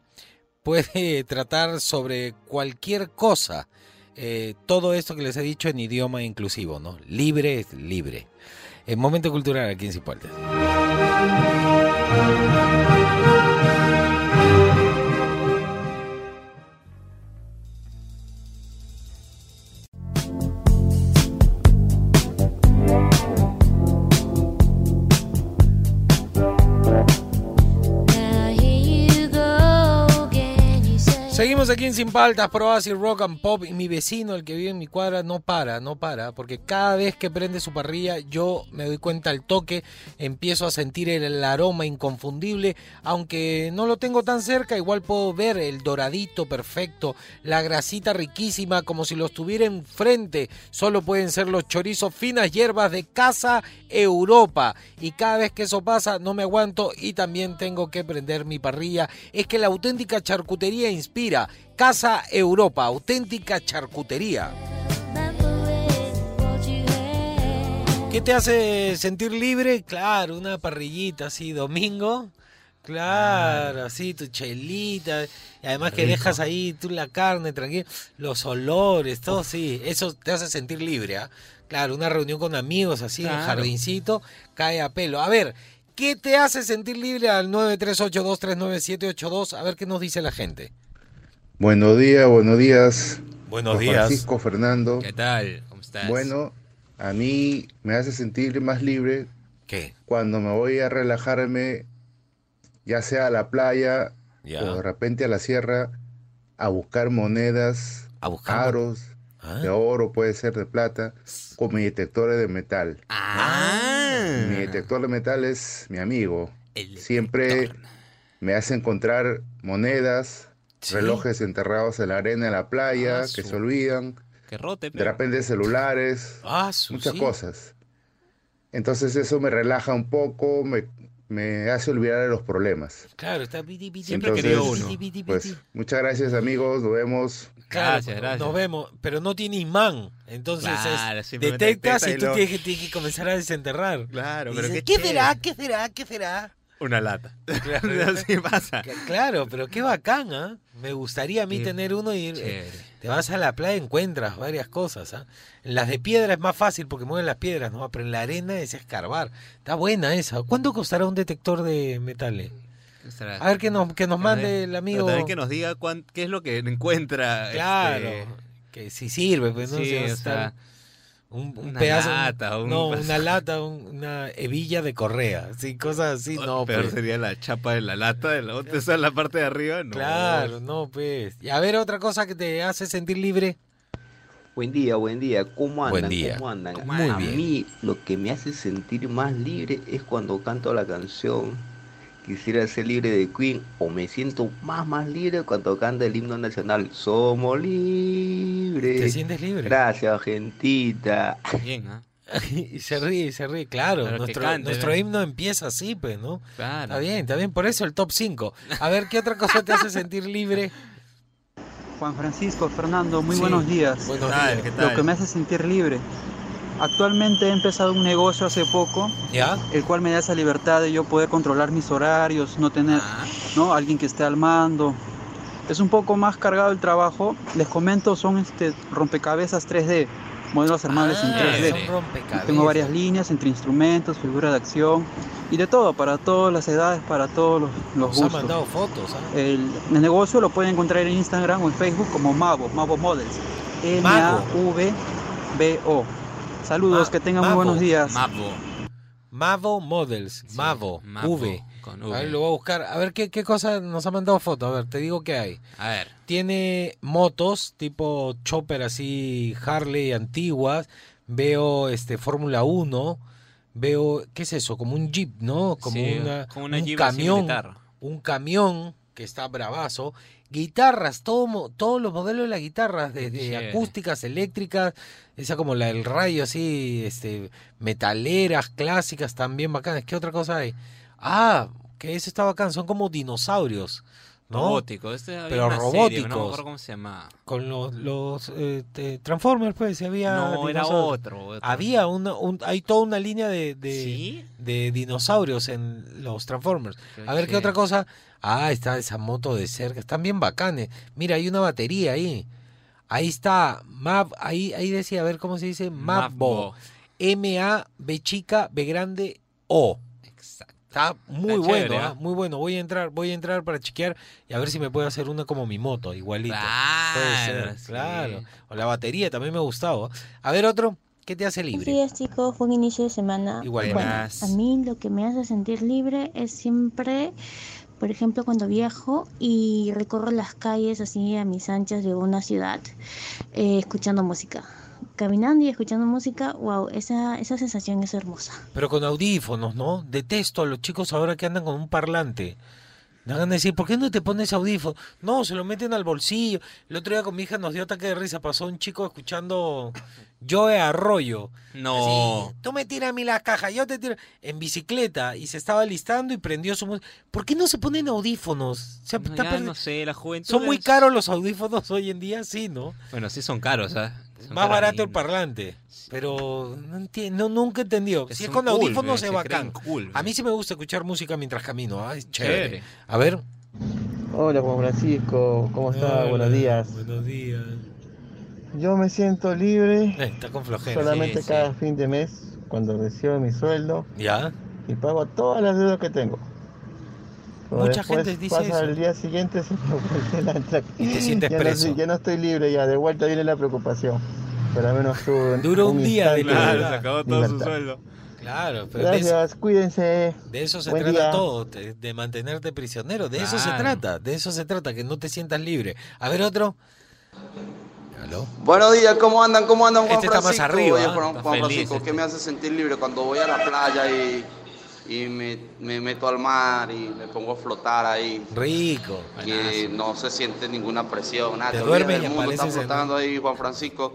puede (laughs) tratar sobre cualquier cosa. Eh, todo esto que les he dicho en idioma inclusivo, ¿no? Libre es libre. El momento cultural aquí en Cipualtes. Aquí en Sin Paltas, Pro Acid Rock and Pop y mi vecino, el que vive en mi cuadra, no para, no para, porque cada vez que prende su parrilla yo me doy cuenta al toque, empiezo a sentir el aroma inconfundible, aunque no lo tengo tan cerca, igual puedo ver el doradito perfecto, la grasita riquísima, como si lo estuviera enfrente, solo pueden ser los chorizos finas hierbas de Casa Europa, y cada vez que eso pasa no me aguanto y también tengo que prender mi parrilla, es que la auténtica charcutería inspira. Casa Europa, auténtica charcutería. ¿Qué te hace sentir libre? Claro, una parrillita así, domingo. Claro, así, tu chelita. Y además que Rico. dejas ahí tú la carne tranquila, los olores, todo, sí. Eso te hace sentir libre, ¿ah? Claro, una reunión con amigos así en el jardincito, cae a pelo. A ver, ¿qué te hace sentir libre al 938239782? A ver qué nos dice la gente. Buenos días, buenos días. Buenos días. Francisco Fernando. ¿Qué tal? ¿Cómo estás? Bueno, a mí me hace sentir más libre. ¿Qué? Cuando me voy a relajarme, ya sea a la playa Ya. o de repente a la sierra, a buscar monedas, a buscar aros de oro, puede ser de plata, con mi detector de metal. Ah. Mi detector de metal es mi amigo. Siempre me hace encontrar monedas, relojes enterrados en la arena de la playa, Ah, que se olvidan. Que rote, De repente celulares, Ah, su- muchas sí. cosas. Entonces eso me relaja un poco, me, me hace olvidar de los problemas. Claro, está piti, piti, Siempre querido piti, uno. Pues muchas gracias amigos, nos vemos. Claro, Gracias, gracias. Nos vemos, pero no tiene imán. Entonces Claro, es- simplemente detectas detecta y y tú tienes que, tienes que comenzar a desenterrar. Claro, Y pero dices, qué ¿qué será? ¿Qué será? ¿Qué será? Una lata. (laughs) (laughs) Claro, Así pasa. Claro, pero qué bacán, ¿ah? Me gustaría a mí Qué tener uno y eh, te vas a la playa y encuentras varias cosas, ¿ah? En las de piedra es más fácil porque mueven las piedras, ¿no? Pero en la arena es escarbar. Está buena esa. ¿Cuánto costará un detector de metales? A ver que nos, que nos mande el amigo. Pero también que nos diga cuán- qué es lo que encuentra. Claro, este, que si sirve, pues no Sí, o sea, un, un una pedazo, lata, un- no, una lata, un- una hebilla de correa, sí, cosas así, no, peor pues. sería la chapa de la lata, de la otra, esa es la parte de arriba, no. Claro, no, pues. Y a ver, otra cosa que te hace sentir libre. Buen día, buen día. ¿Cómo andan? Buen día. ¿Cómo andan? Muy a bien. mí lo que me hace sentir más libre es cuando canto la canción Quisiera ser libre de Queen o me siento más más libre cuando canta el himno nacional Somos libres. ¿Te sientes libre? Gracias, gentita. Bien, ¿ah? (laughs) y se ríe, se ríe, claro. Nuestro cante, nuestro ¿no? himno empieza así, pues, ¿no? Claro. Está bien, está bien, por eso el top 5. A ver, ¿qué otra cosa te hace sentir libre? Juan Francisco, Fernando, muy Sí, buenos días. buenos ¿Qué tal? días. ¿Qué tal? Lo que me hace sentir libre. Actualmente he empezado un negocio hace poco, ¿Ya? el cual me da esa libertad de yo poder controlar mis horarios, no tener Ah. ¿no? alguien que esté al mando. Es un poco más cargado el trabajo. Les comento, son este rompecabezas 3D, modelos armables en Ah, 3D. son rompecabezas. Tengo varias líneas entre instrumentos, figuras de acción y de todo, para todas las edades, para todos los, los Nos gustos. mandado fotos, ¿ah? El, el negocio lo pueden encontrar en Instagram o en Facebook como Mavo, Mavo Models. M-A-V-B-O. Saludos, Ma- que tengan muy buenos días. Mavo. Mavo Models, Mavo, Mavo, V. con A ver, lo voy a buscar. A ver qué, qué cosa nos ha mandado foto. A ver, te digo qué hay. A ver. Tiene motos tipo chopper así, Harley antiguas. Veo este Fórmula 1. Veo, ¿qué es eso? Como un jeep, ¿no? Como Sí, una, como una un Jeep camión. Un camión que está bravazo. Guitarras, todo, todos los modelos de las guitarras, desde Chévere. acústicas, eléctricas, esa como la del rayo así, este, metaleras, clásicas también bacanas. ¿Qué otra cosa hay? Ah, que eso está bacán, son como dinosaurios, ¿no? Robótico, este había Pero una serie, robóticos. no me acuerdo cómo se llama. Con los, los eh, te- Transformers, pues, había... No, era otro, otro. Había una, un- hay toda una línea de, de, ¿Sí? de dinosaurios en los Transformers. A ver qué otra cosa. Ah, está esa moto de cerca. Están bien bacanes. Mira, hay una batería ahí. Ahí está. Map, ahí, ahí decía, a ver cómo se dice. Mapbo. Mapbo. M-A-B chica, B grande, O. Está muy Está bueno, chévere, ¿ah? ¿ah? muy bueno. Voy a entrar, voy a entrar para chequear y a ver si me puedo hacer una como mi moto, igualito. Puede ser, Claro, sí. claro. O la batería también me ha gustado. A ver, otro, ¿qué te hace libre? días chicos, buen inicio de semana. Igual. Bueno, a mí lo que me hace sentir libre es siempre Por ejemplo, cuando viajo y recorro las calles así a mis anchas de una ciudad, eh, escuchando música. Caminando y escuchando música, wow, esa, esa sensación es hermosa. Pero con audífonos, ¿no? Detesto a los chicos ahora que andan con un parlante. Me van a decir, ¿por qué no te pones audífono? No, se lo meten al bolsillo. El otro día con mi hija nos dio ataque de risa. Pasó un chico escuchando Joe Arroyo. No. Así, Tú me tiras a mí las cajas, yo te tiro. En bicicleta. Y se estaba listando y prendió su música. ¿Por qué no se ponen audífonos? O sea, No, está ya perdi- no sé, la juventud. Son muy caros los audífonos hoy en día, sí, ¿no? Bueno, sí son caros, ¿ah? Más barato el parlante. Pero no entiendo, nunca he entendido. Es Si es con cool, audífonos es se bacán. cool, a mí sí me gusta escuchar música mientras camino. ah, es chévere. Chévere. A ver. Hola Juan Francisco, ¿cómo está? Hola, Buenos días. Buenos días. Yo me siento libre Eh, está con flojera. solamente Sí, cada fin de mes cuando recibo mi sueldo ¿Ya? y pago todas las deudas que tengo. Pero Mucha gente dice pasa eso. el día siguiente se me vuelve la Y te sientes ya no preso. soy- ya no estoy libre, ya de vuelta viene la preocupación. Pero al menos tuve Duró un día de libertad. Se acabó todo su libertad. sueldo. Claro, pero de eso, Gracias, cuídense. de eso se Buen trata día. todo, de, de mantenerte prisionero. De eso se Claro. trata, de eso se trata, que no te sientas libre. A ver otro. ¿Aló? Buenos días, ¿cómo andan? ¿Cómo andan, Juan Este está más Francisco? arriba, Oye, ¿ah? Juan, Está Juan feliz Francisco, este. ¿qué me hace sentir libre cuando voy a la playa y, y me, me meto al mar y me pongo a flotar ahí? Rico. Que no se siente ninguna presión, nada. Te Te y del mundo, en- flotando ahí, Juan Francisco.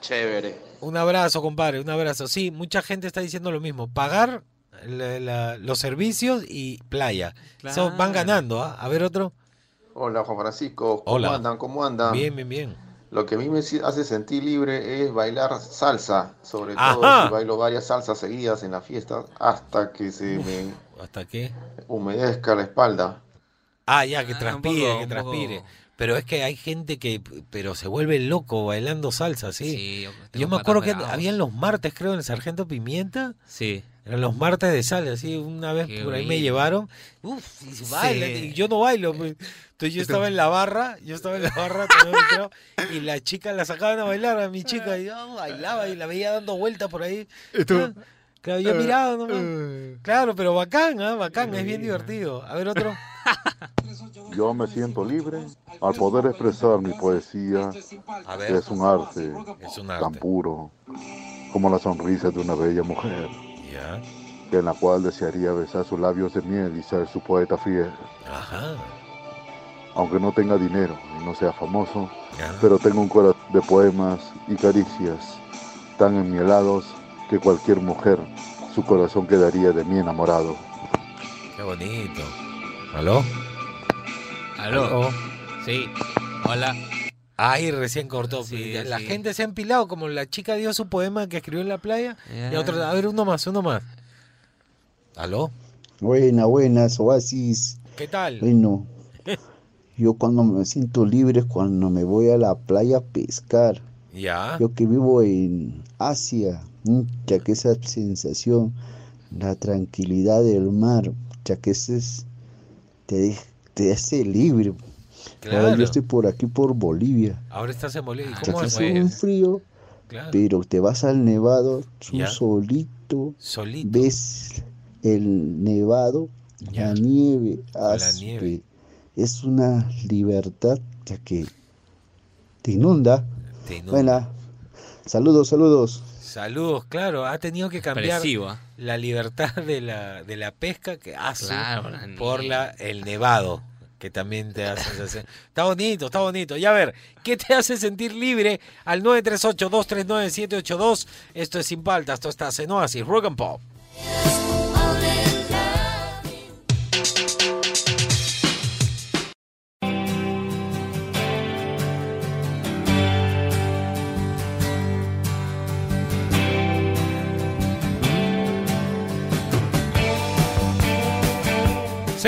Chévere. Un abrazo, compadre, un abrazo. Sí, mucha gente está diciendo lo mismo. Pagar la- la- los servicios y playa. Eso van Claro. ganando, ¿ah? A ver otro. Hola Juan Francisco, ¿cómo Hola. andan? ¿Cómo andan? Bien, bien, bien. Lo que a mí me hace sentir libre es bailar salsa, sobre todo si bailo varias salsas seguidas en la fiesta hasta que se me ¿Hasta qué? humedezca la espalda. Ah, ya, que Ah, transpire, poco, que transpire. Pero es que hay gente que pero se vuelve loco bailando salsa, sí. tengo Yo me acuerdo que bravos. habían los martes, creo, en el Sargento Pimienta. Sí. Eran los martes de salsa, así una vez Qué por ahí me llevaron. Uf, y se baila, Sí. y yo no bailo. pues. Entonces yo estaba en la barra, yo estaba en la barra (laughs) y la chica la sacaban a bailar a mi chica y yo bailaba y la veía dando vueltas por ahí. Ah, (laughs) Claro, yo Eh, miraba nomás. Claro, pero bacán, ¿ah? bacán, es bien divertido. A ver otro. (laughs) Yo me siento libre al poder expresar mi poesía, A ver. que es un arte, Es un tan puro como la sonrisa de una bella mujer, en la cual desearía besar sus labios de miel y ser su poeta fiel. Ajá. Aunque no tenga dinero y no sea famoso, pero tengo un corazón de poemas y caricias tan enmielados que cualquier mujer, su corazón quedaría de mí enamorado. Qué bonito. ¿Aló? ¿Aló? Sí. Hola. Ay, recién cortó. Sí, la sí. gente se ha empilado, como la chica dio su poema que escribió en la playa. Y otro, a ver, uno más, uno más. ¿Aló? Buenas, buenas, Oasis. ¿Qué tal? Bueno, yo cuando me siento libre es cuando me voy a la playa a pescar. Ya. Yo que vivo en Asia, mm, ya que esa sensación, la tranquilidad del mar, ya que ese es, te, hace libre. Ahora Claro. yo estoy por aquí, por Bolivia. Ahora estás en Bolivia. ¿Y Ya ¿Cómo es? un frío, Claro. pero te vas al nevado, tú solito, Solito. ves el nevado, Ya. la nieve, la nieve. Es una libertad ya que te inunda. Te inunda. Buena, saludos, saludos. Saludos, claro. Ha tenido que cambiar Expresivo, ¿ah? la libertad de la, de la pesca que hace Claro, por la, el nevado, que también te hace (laughs) sensación. Está bonito, está bonito. Y a ver, ¿qué te hace sentir libre? Al 938-239-782. Esto es Sin Paltas, esto está en Oasis, Rock and Pop.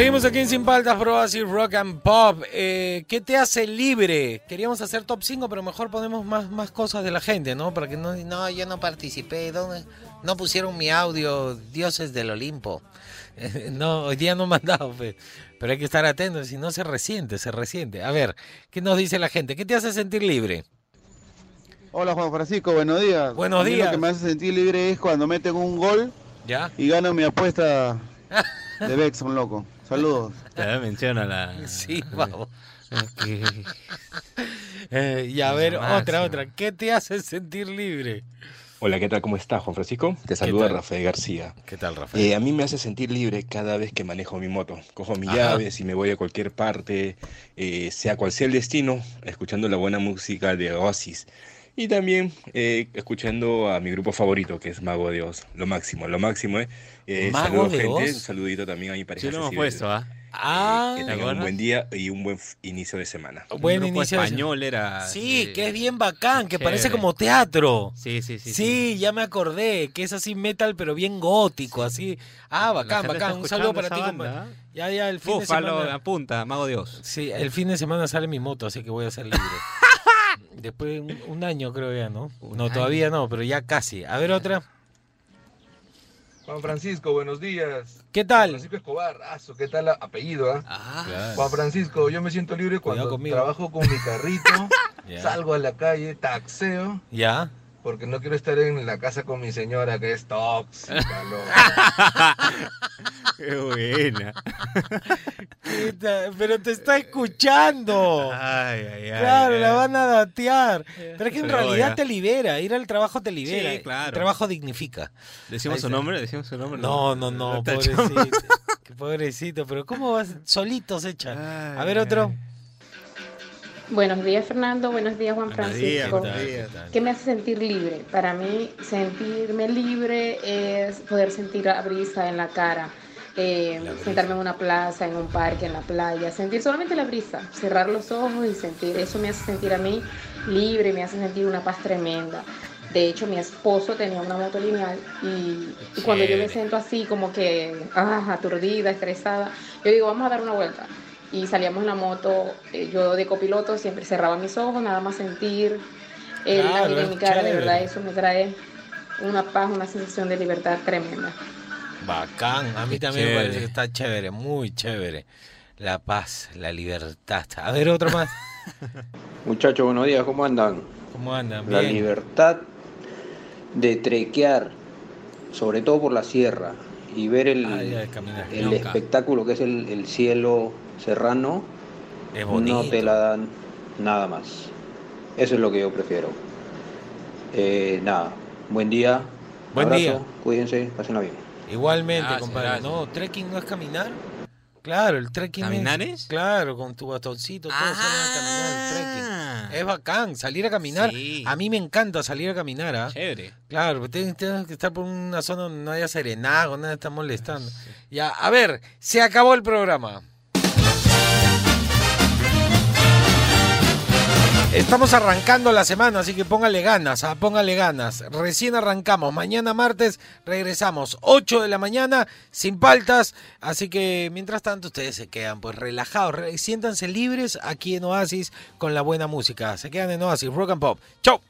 Seguimos aquí en Sin Paltas, Pro así Rock and Pop. Eh, ¿Qué te hace libre? Queríamos hacer top 5, pero mejor ponemos más, más cosas de la gente, ¿no? Para que no, no, yo no participé, ¿dónde? no pusieron mi audio, dioses del Olimpo. Eh, (laughs) no, hoy día no me han dado, pe. pero hay que estar atentos, si no se resiente, se resiente. A ver, ¿qué nos dice la gente? ¿Qué te hace sentir libre? Hola Juan Francisco, buenos días. Buenos días. Lo que me hace sentir libre es cuando meten un gol ¿Ya? y gano mi apuesta (laughs) de Bexon, loco. Saludos. (laughs) Te menciona la. Sí, vamos. (laughs) Eh, y a ver, otra, otra. ¿Qué te hace sentir libre? Hola, ¿qué tal? ¿Cómo estás, Juan Francisco? Te saluda? Rafael García. ¿Qué tal, Rafael? Eh, a mí me hace sentir libre cada vez que manejo mi moto. Cojo mis Ajá. llaves y me voy a cualquier parte, eh, sea cual sea el destino, escuchando la buena música de Oasis. Y también eh, escuchando a mi grupo favorito, que es Mago de Oz. Lo máximo, lo máximo, ¿eh? Eh, ¿Mago saludos, de gente. Oz? Un saludito también a mi pareja. Sí, lo hemos puesto, ¿ah? Ah, Que tengan un buen día y un buen inicio de semana. Buen grupo inicio de- español era. Sí, que es bien bacán, que parece como teatro. Sí, sí, sí. Sí, ya me acordé, que es así metal, pero bien gótico, así. Ah, bacán, bacán. Un saludo para ti, banda, compa. Ya, ya, el fin Búfalo, de semana. apunta, Mago Dios. Sí, el fin de semana sale mi moto, así que voy a ser libre. (laughs) Después de un, un año creo ya, ¿no? no, año. todavía no, pero ya casi. A ver otra. Juan Francisco, buenos días. ¿Qué tal? Francisco Escobar, aso, ¿qué tal apellido? ah? Claro. Juan Francisco, yo me siento libre cuando trabajo con mi carrito, (laughs) salgo a la calle, taxeo, ¿Ya? Porque no quiero estar en la casa con mi señora que es tóxica, (laughs) loco. Qué buena. Pero te está escuchando. Ay, ay, ay. Claro, ay. la van a datear. Pero es que en Pero realidad ya. te libera. Ir al trabajo te libera. Sí, claro. El trabajo dignifica. ¿Decimos su nombre? ¿Decimos su nombre? No, no, no, Está pobrecito. pobrecito, pero ¿cómo vas? Solitos echan. A ver otro. Buenos días Fernando, buenos días Juan Buenos días, Francisco. ¿qué me hace sentir libre? Para mí sentirme libre es poder sentir la brisa en la cara, eh, sentarme en una plaza, en un parque, en la playa, sentir solamente la brisa, cerrar los ojos y sentir. Eso me hace sentir a mí libre, me hace sentir una paz tremenda. De hecho, mi esposo tenía una moto lineal y, y cuando yo me siento así como que ah, aturdida, estresada, yo digo, vamos a dar una vuelta. Y salíamos en la moto, eh, yo de copiloto siempre cerraba mis ojos, nada más sentir el Claro, aire en mi cara, de verdad eso me trae una paz, una sensación de libertad tremenda. Bacán. A mí Qué también me parece que está chévere, muy chévere. La paz, la libertad. A ver otro más. (laughs) Muchachos, buenos días, ¿cómo andan? ¿Cómo andan? La Bien. libertad de trequear, sobre todo por la sierra, y ver el, Ah, el Nunca. espectáculo que es el, el cielo serrano, Es no te la dan nada más. Eso es lo que yo prefiero. Eh, nada, buen día. Buen abrazo, día. Cuídense, pásenla bien. Igualmente, Gracias, compadre. gracias. No, trekking no es caminar. Claro, el trekking ¿Caminar es, Claro, con tu bastoncito, todo salen a caminar el trekking. Es bacán, salir a caminar. Sí. A mí me encanta salir a caminar, ¿ah? Chévere. Claro, pero tienes, tienes que estar por una zona donde no haya serenago, nada está molestando. Ya, a ver, se acabó el programa. Estamos arrancando la semana, así que póngale ganas, ah, póngale ganas. Recién arrancamos, mañana martes regresamos, 8 de la mañana, sin paltas, así que mientras tanto ustedes se quedan pues relajados, re- siéntanse libres aquí en Oasis con la buena música. Se quedan en Oasis, Rock and Pop. ¡Chau!